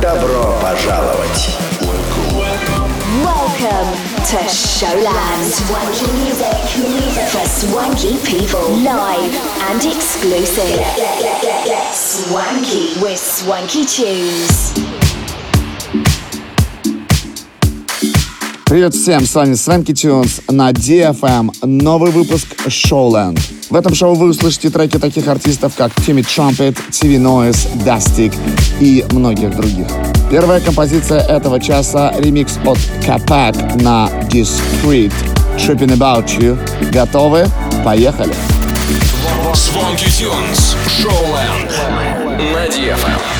Добро пожаловать! Welcome to Showland. Swanky music for swanky people. Live and exclusive. Swanky with swanky tunes. Привет всем, с вами Свенки Тюнс на DFM. Новый выпуск Showland. В этом шоу вы услышите треки таких артистов, как Timmy Trumpet, TV Noise, Dustic и многих других. Первая композиция этого часа — ремикс от Капак на Discreet Tripping About You. Готовы? Поехали! Звонки Тюнс. Шоу на DFM.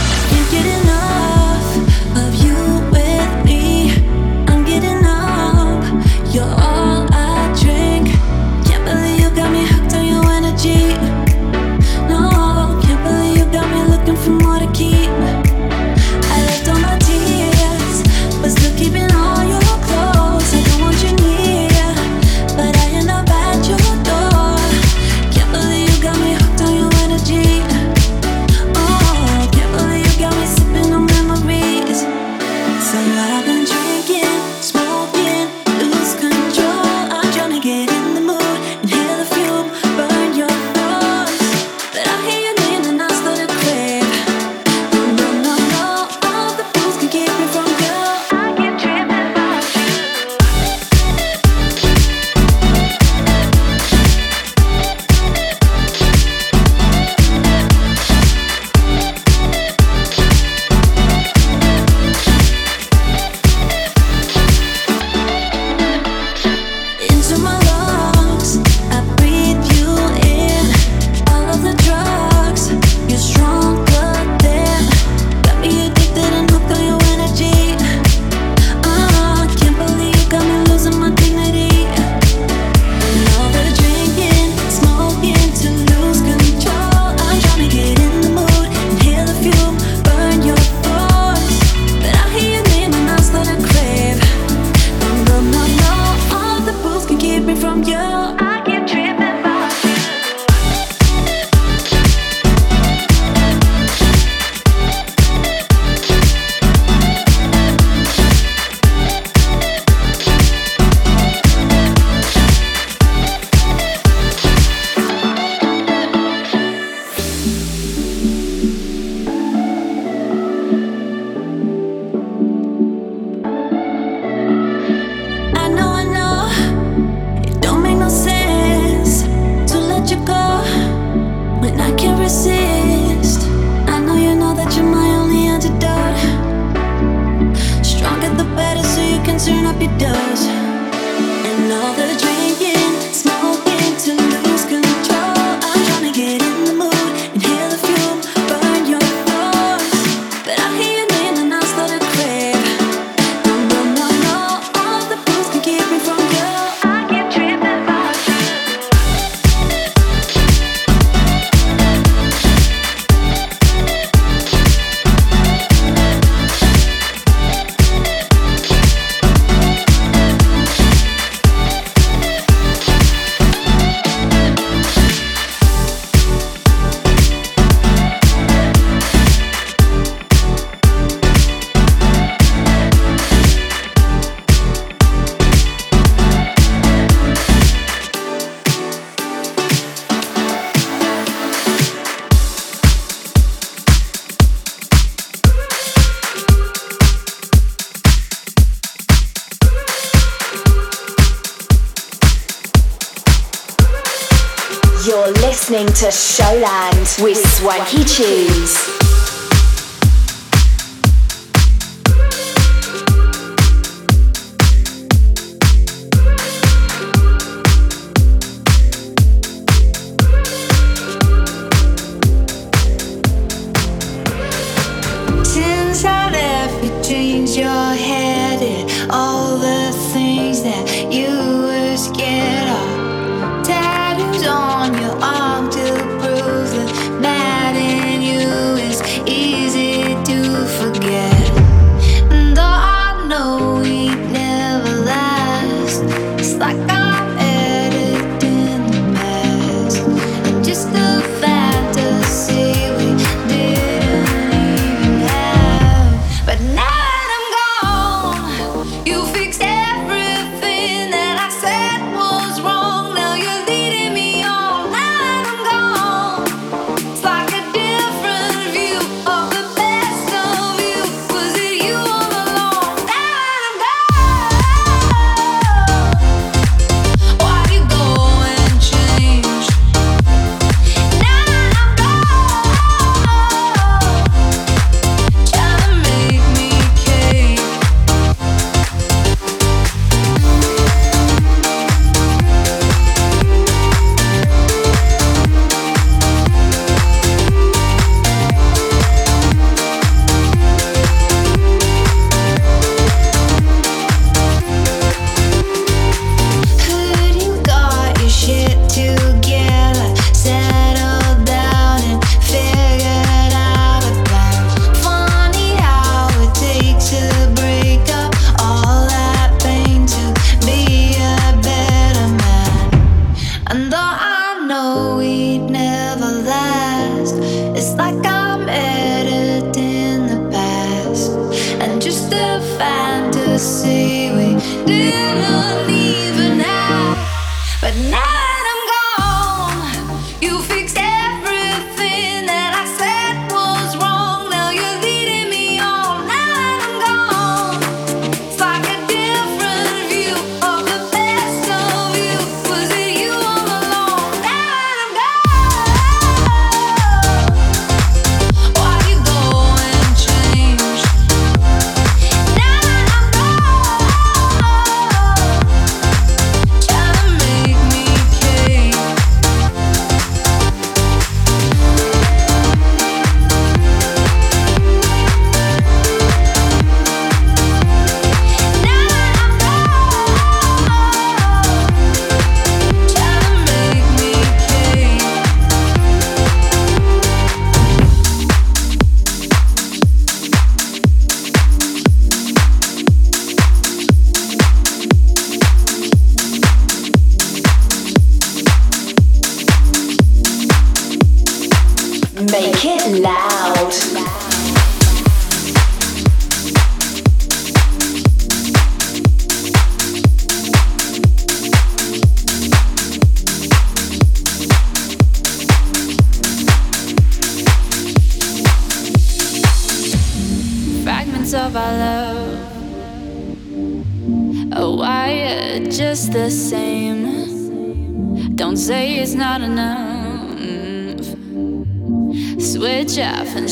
Showland with swanky Cheese.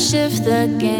shift the game.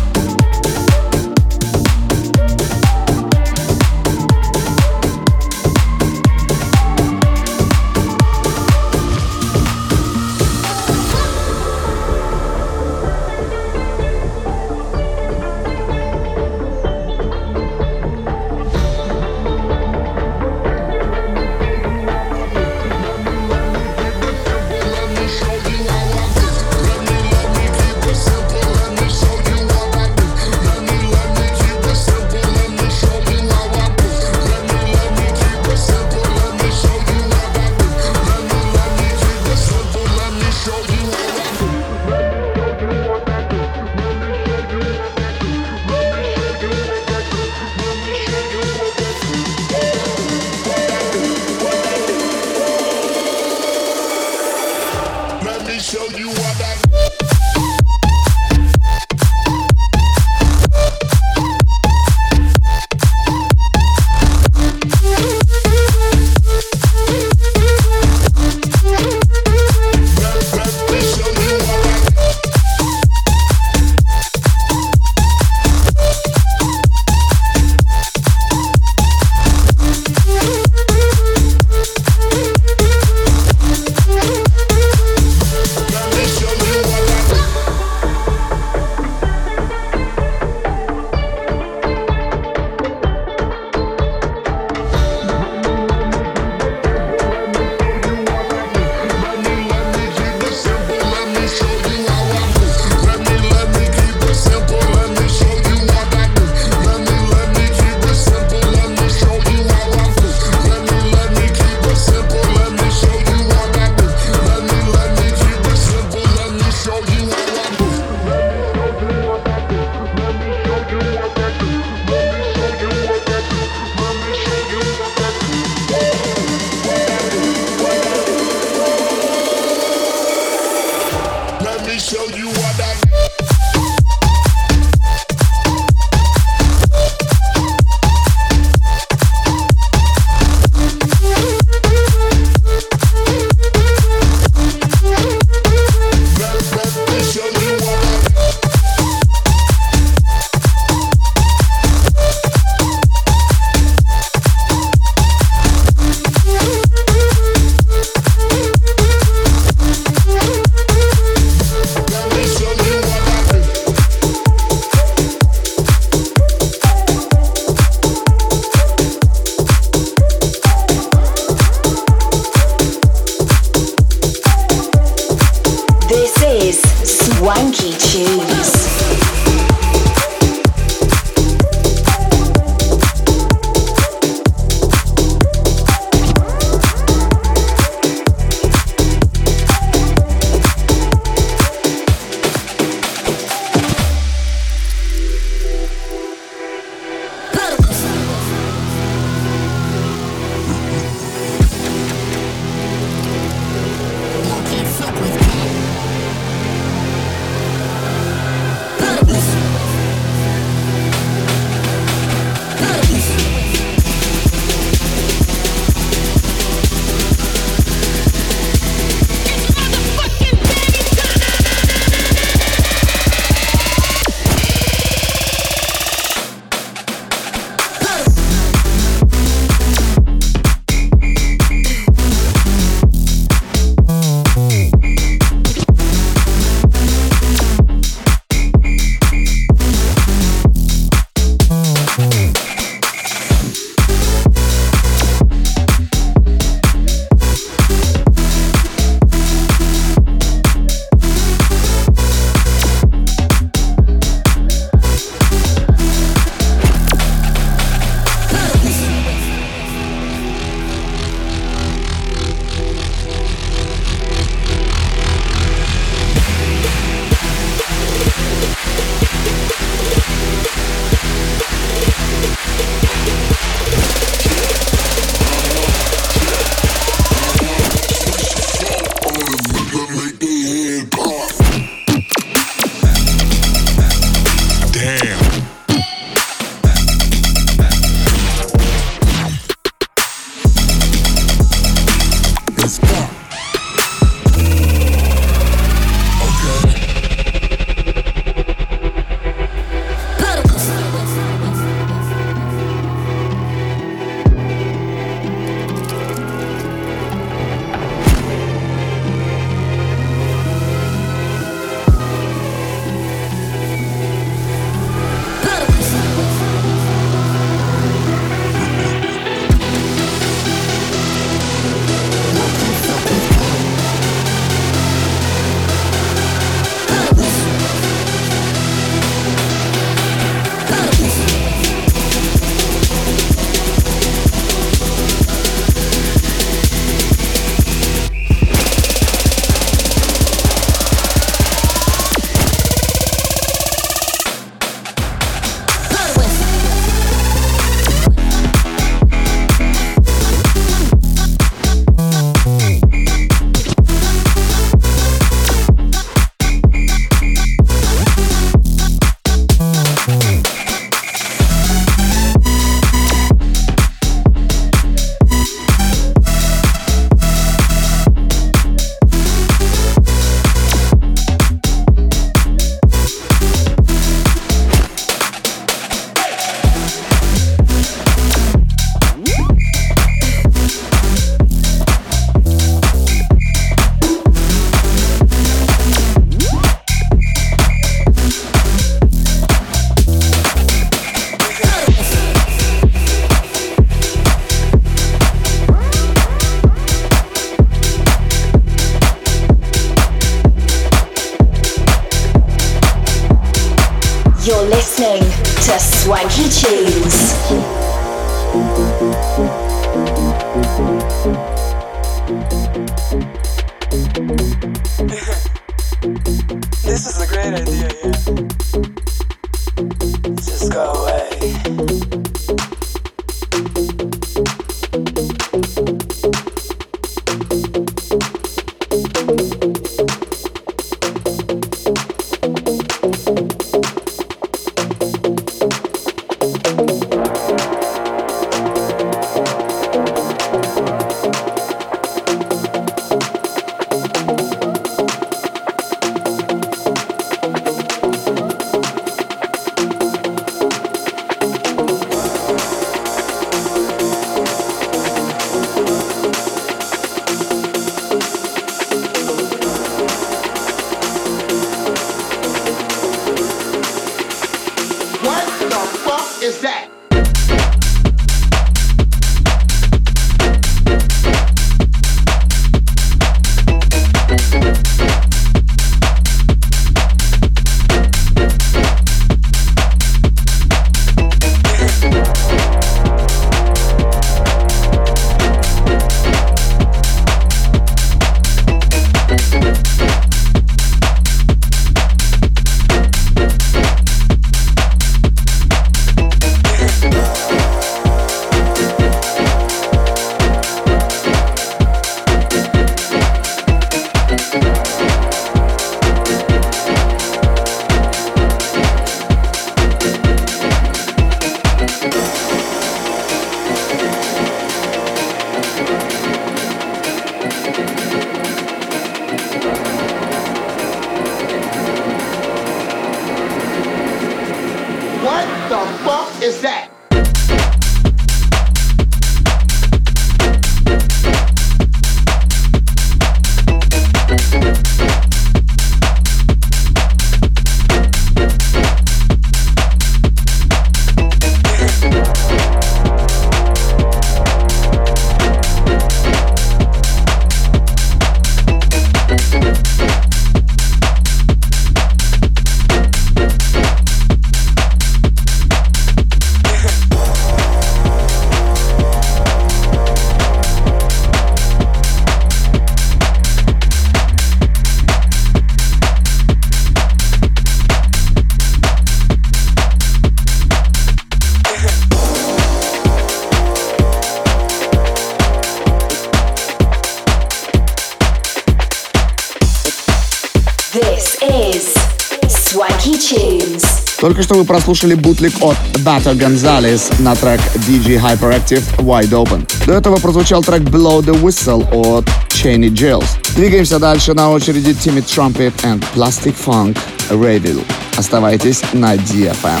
Только что вы прослушали бутлик от Бато Гонзалес на трек DJ Hyperactive Wide Open. До этого прозвучал трек Below the Whistle от Cheney Jails. Двигаемся дальше на очереди Timmy Trumpet and Plastic Funk Revil. Оставайтесь на DFM.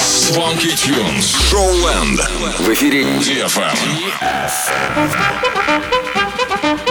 Swanky Tunes. Showland. В эфире DFM. Oh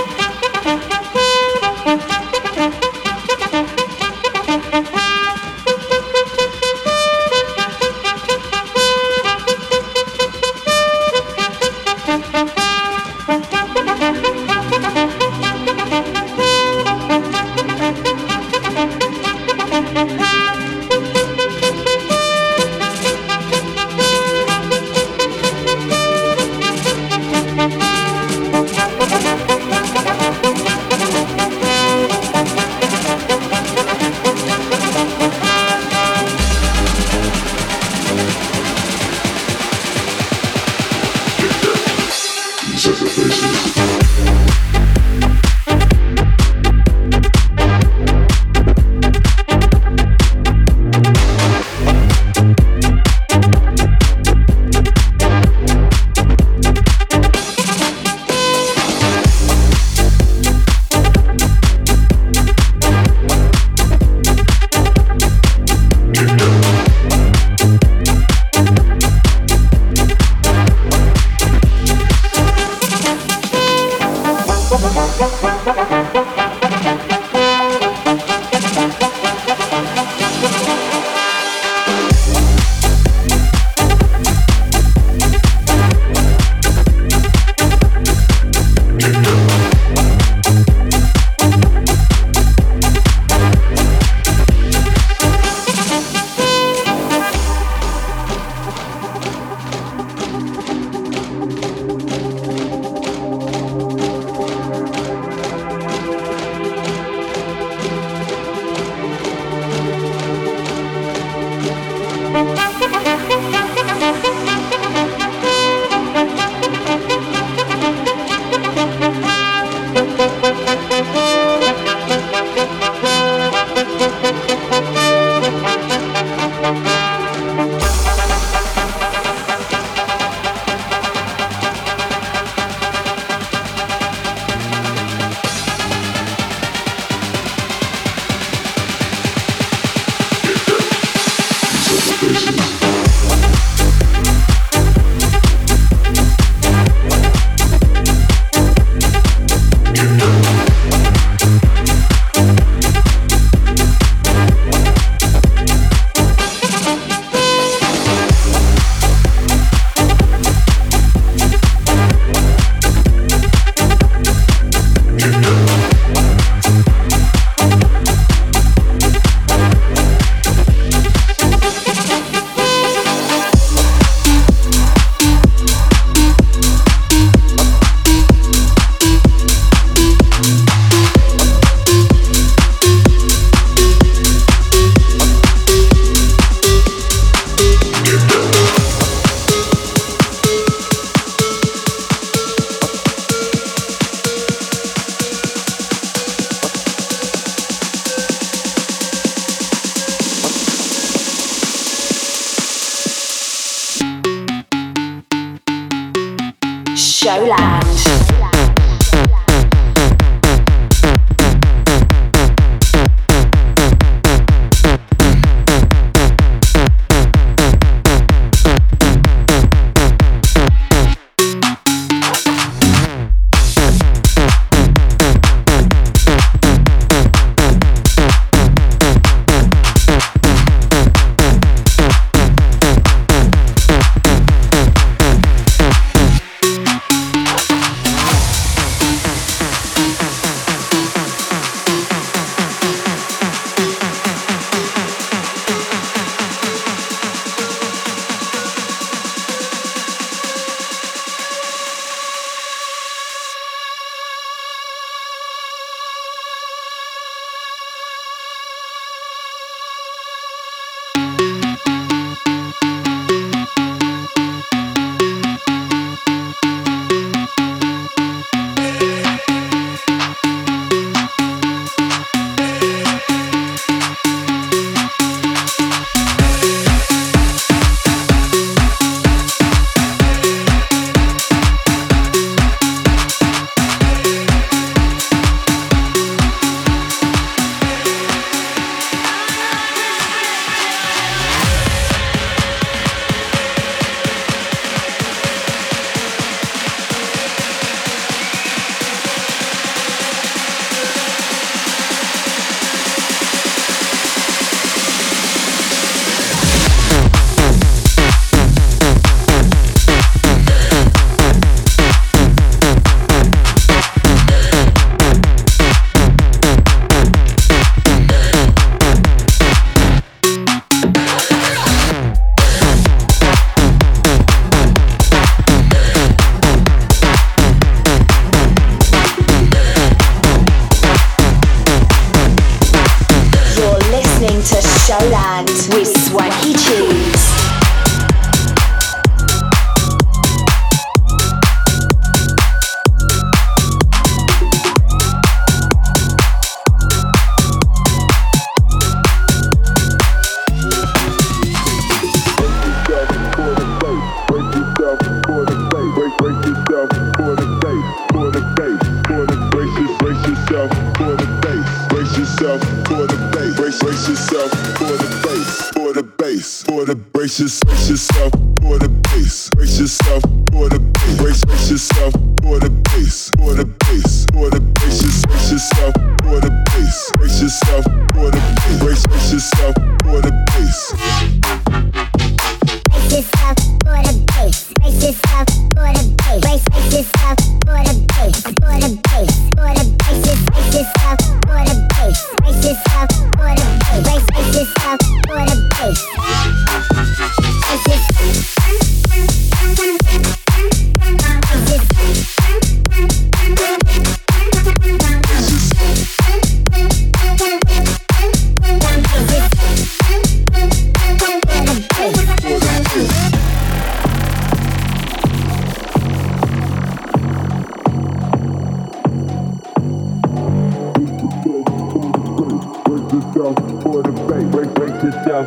Então,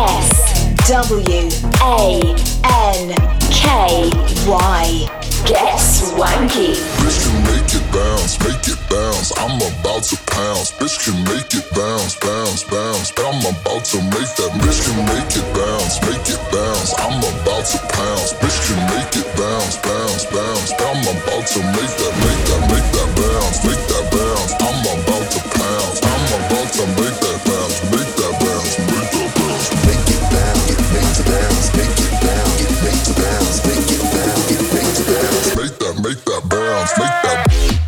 S W A N K Y. Get swanky. Bitch can make it bounce, make it bounce. I'm about to pounce. Bitch can make it bounce, bounce, bounce. I'm about to make that. Bitch can make it bounce, make it bounce. I'm about to pounce. Bitch can make it bounce, bounce, bounce. I'm about to make that, make that, make that bounce, make that bounce. I'm about to pounce. I'm about to make that. Make like that.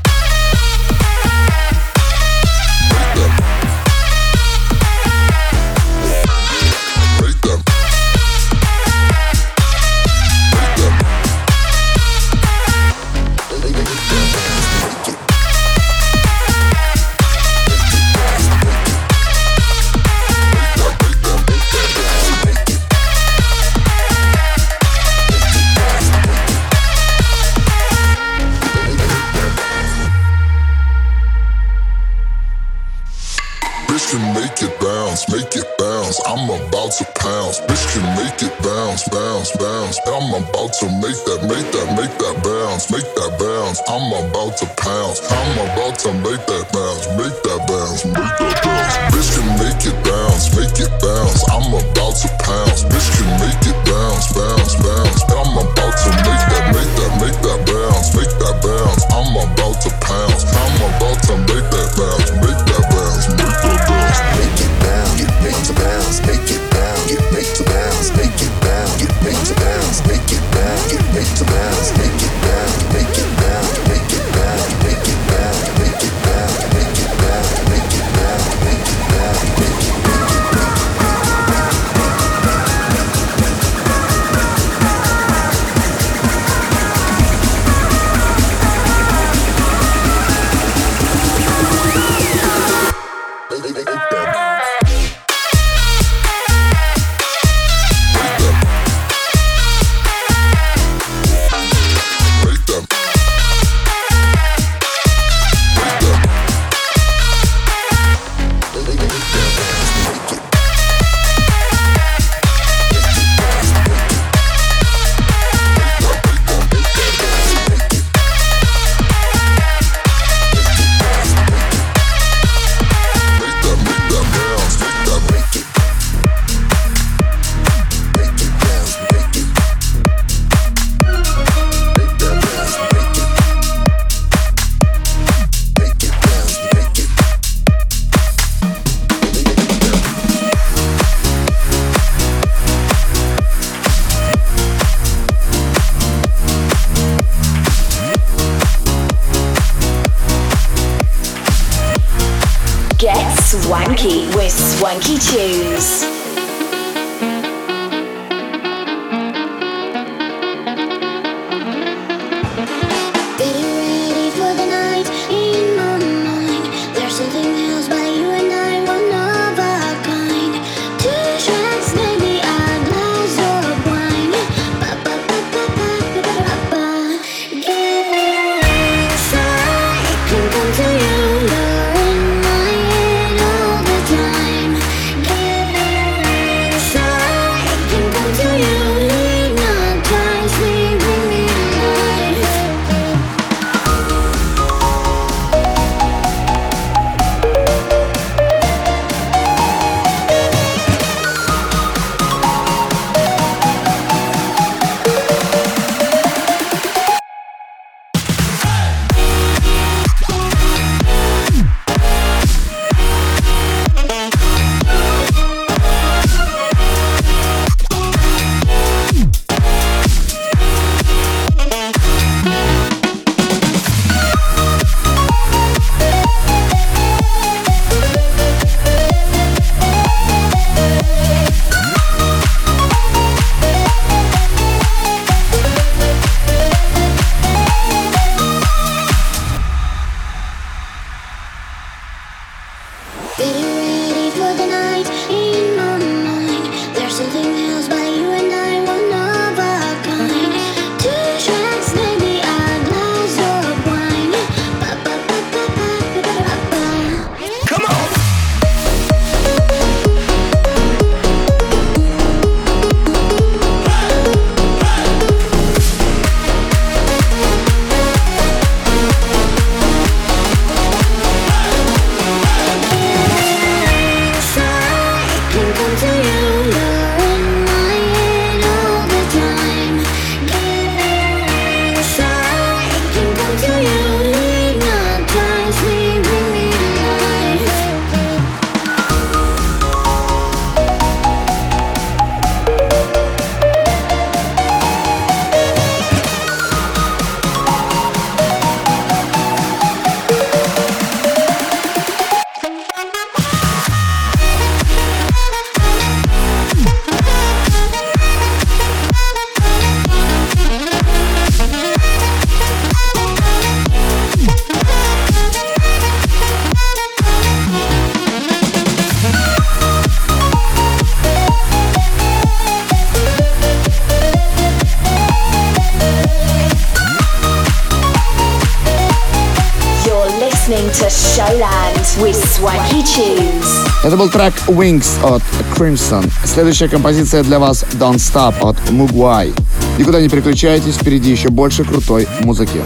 Это был трек Wings от Crimson. Следующая композиция для вас Don't Stop от Mugwai. Никуда не переключайтесь, впереди еще больше крутой музыки.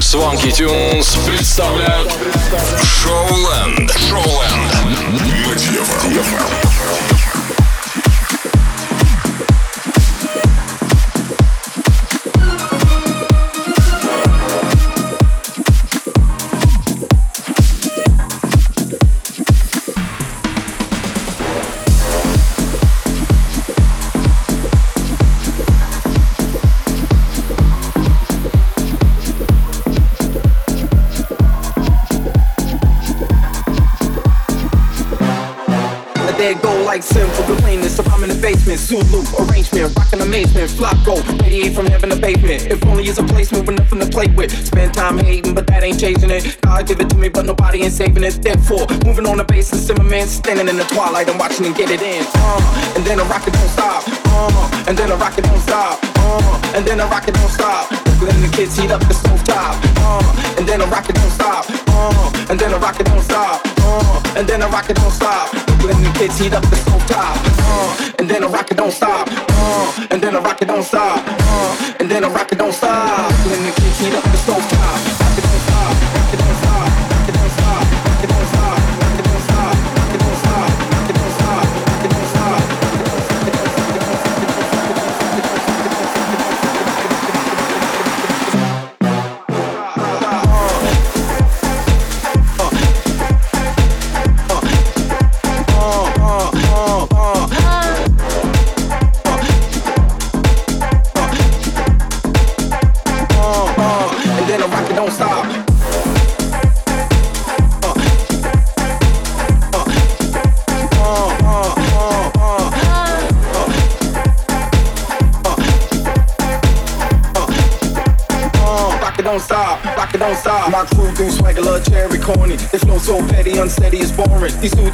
Swanky Tunes представляют Шоуленд. Шоуленд. Basement, Zulu arrangement, rockin' amazement, Flocko, radiate from heaven to pavement. If only is a placement with nothing to play with. Spend time hating, but that ain't changing it. God give it to me, but nobody ain't saving it. Therefore, moving on the basis, Zimmerman standing in the twilight and watching and get it in. Uh, and then a rocket don't stop. Uh, and then a rocket don't stop. Uh, and then a rocket don't stop. Then the kids heat up the stove top. Uh, and then a rocket don't stop. Uh, and then a rocket don't stop. Uh, and then a rocket don't stop. Then the kids heat up the stove top. Uh, and then a rocket don't stop. Uh, and then a rocket don't stop. Uh, and then a rocket don't stop. Then the kids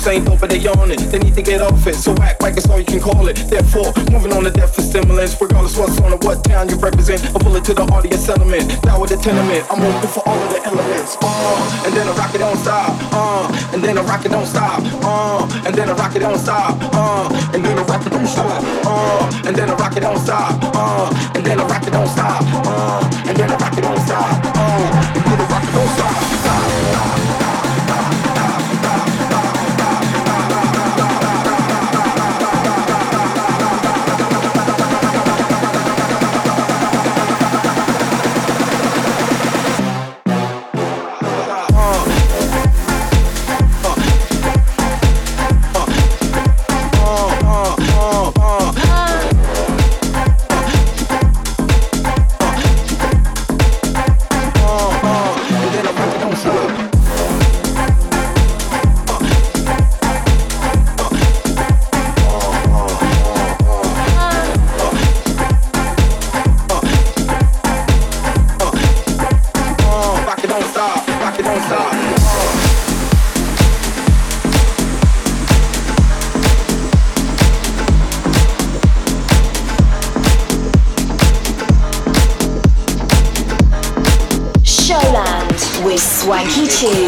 ain't but they yawning. They need to get off it, so act like it's all you can call it. Therefore, moving on to death for stimulants. Regardless what's on or what town you represent. A bullet to the heart of your settlement. Down with the tenement. I'm open for all of the elements. Uh, and then a rocket don't stop. Uh, and then a rocket don't stop. Uh, and then a rocket don't stop. 起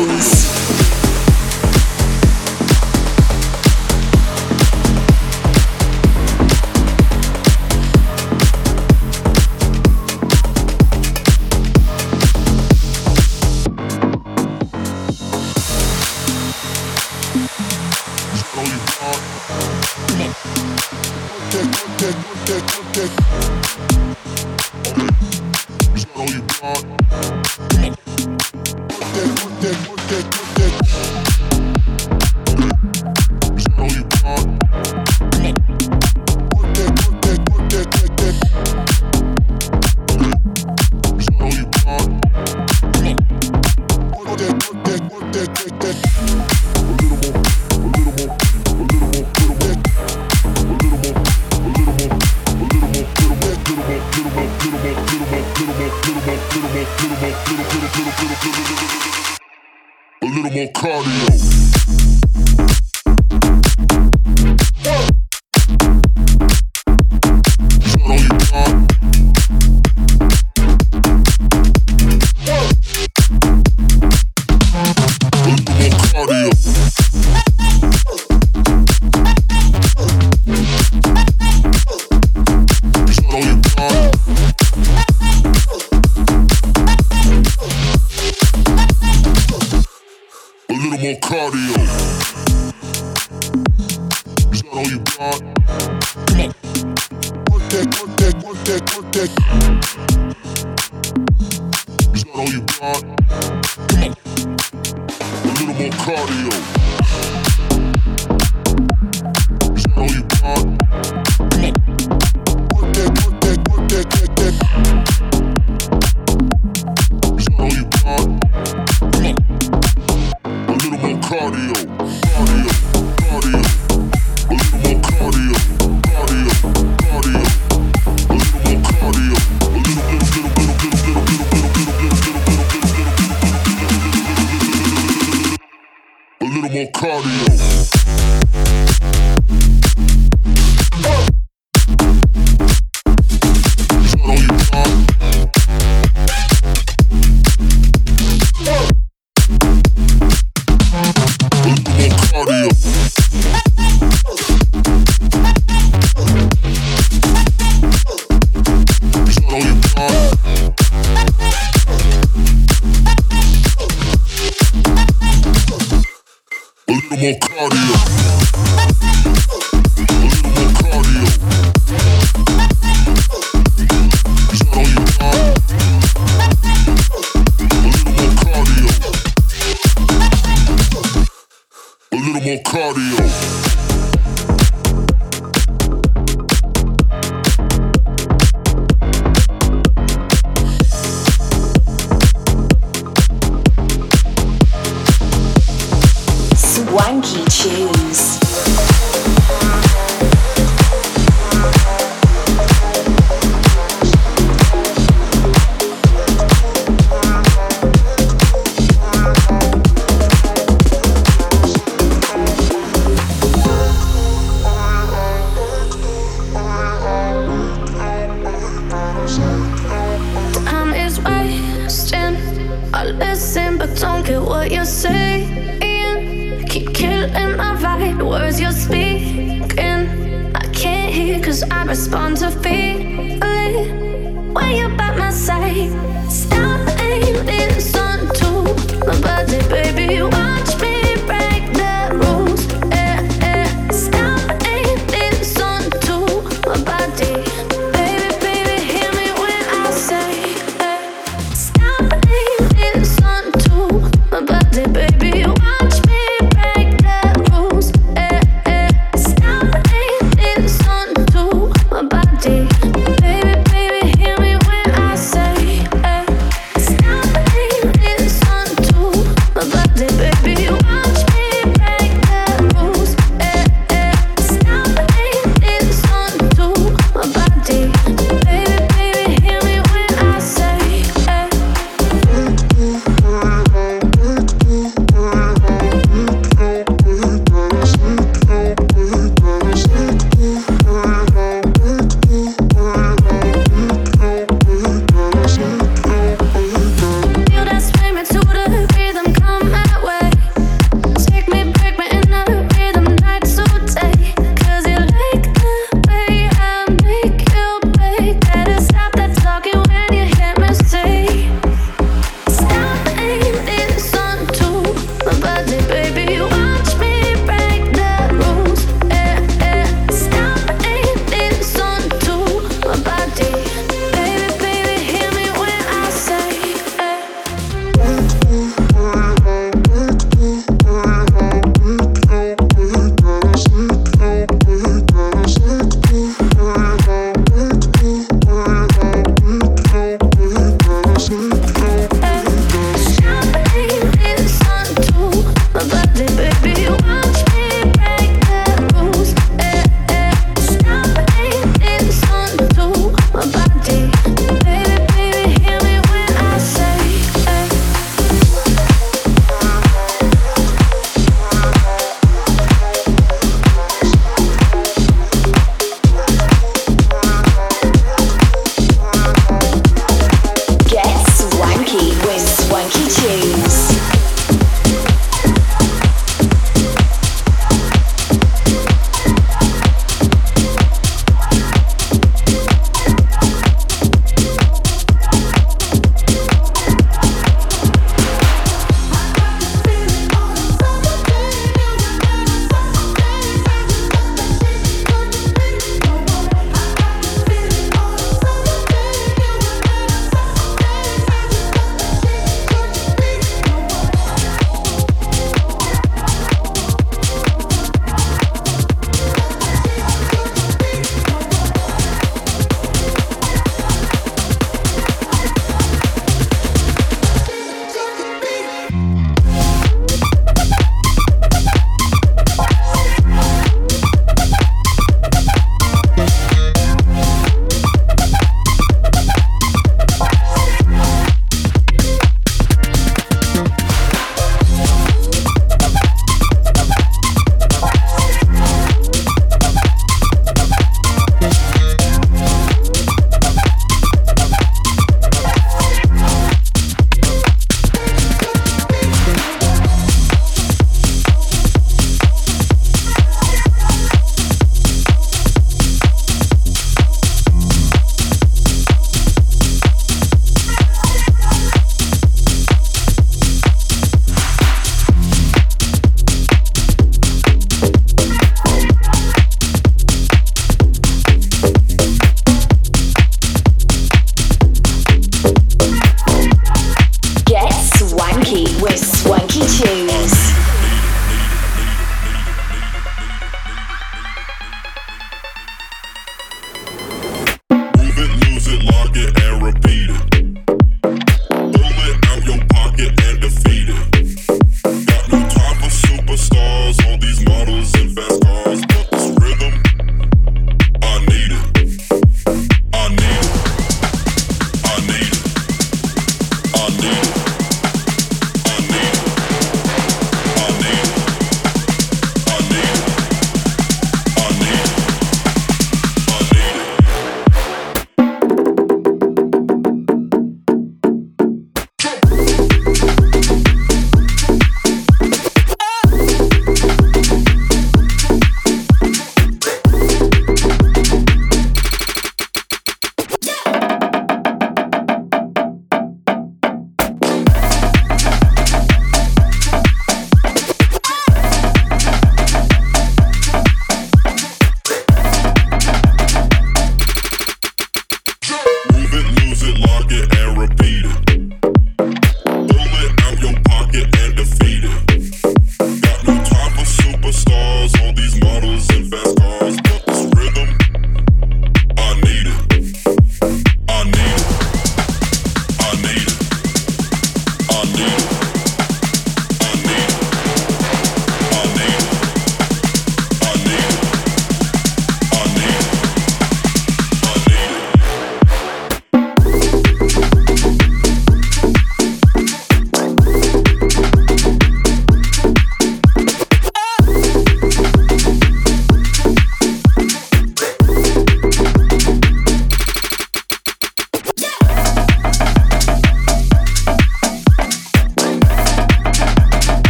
little more cardio. Is that all you got? Come on. Work that, work that, work that, work that. Is that all you got? Come on. A little more cardio.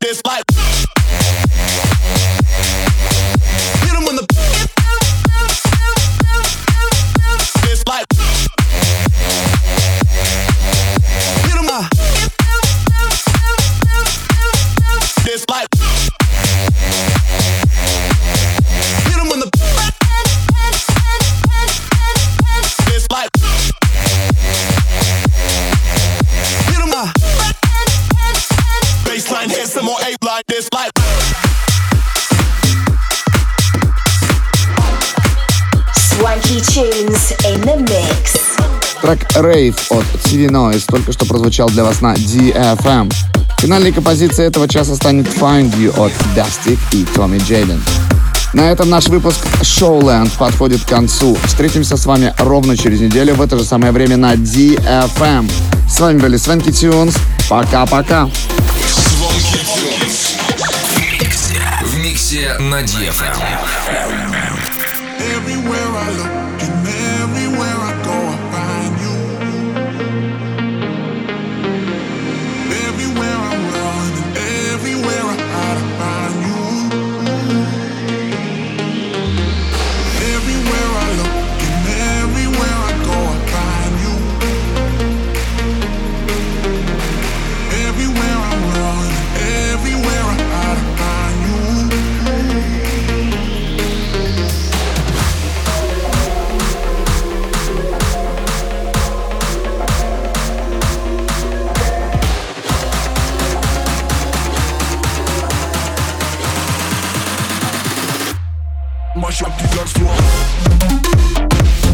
this life. Noise только что прозвучал для вас на DFM. Финальной композицией этого часа станет Find You от Dustic и Tommy Jaden. На этом наш выпуск Showland подходит к концу. Встретимся с вами ровно через неделю в это же самое время на DFM. С вами были Свенки Тюнс. Пока-пока. В миксе на DFM. Mash the die floor.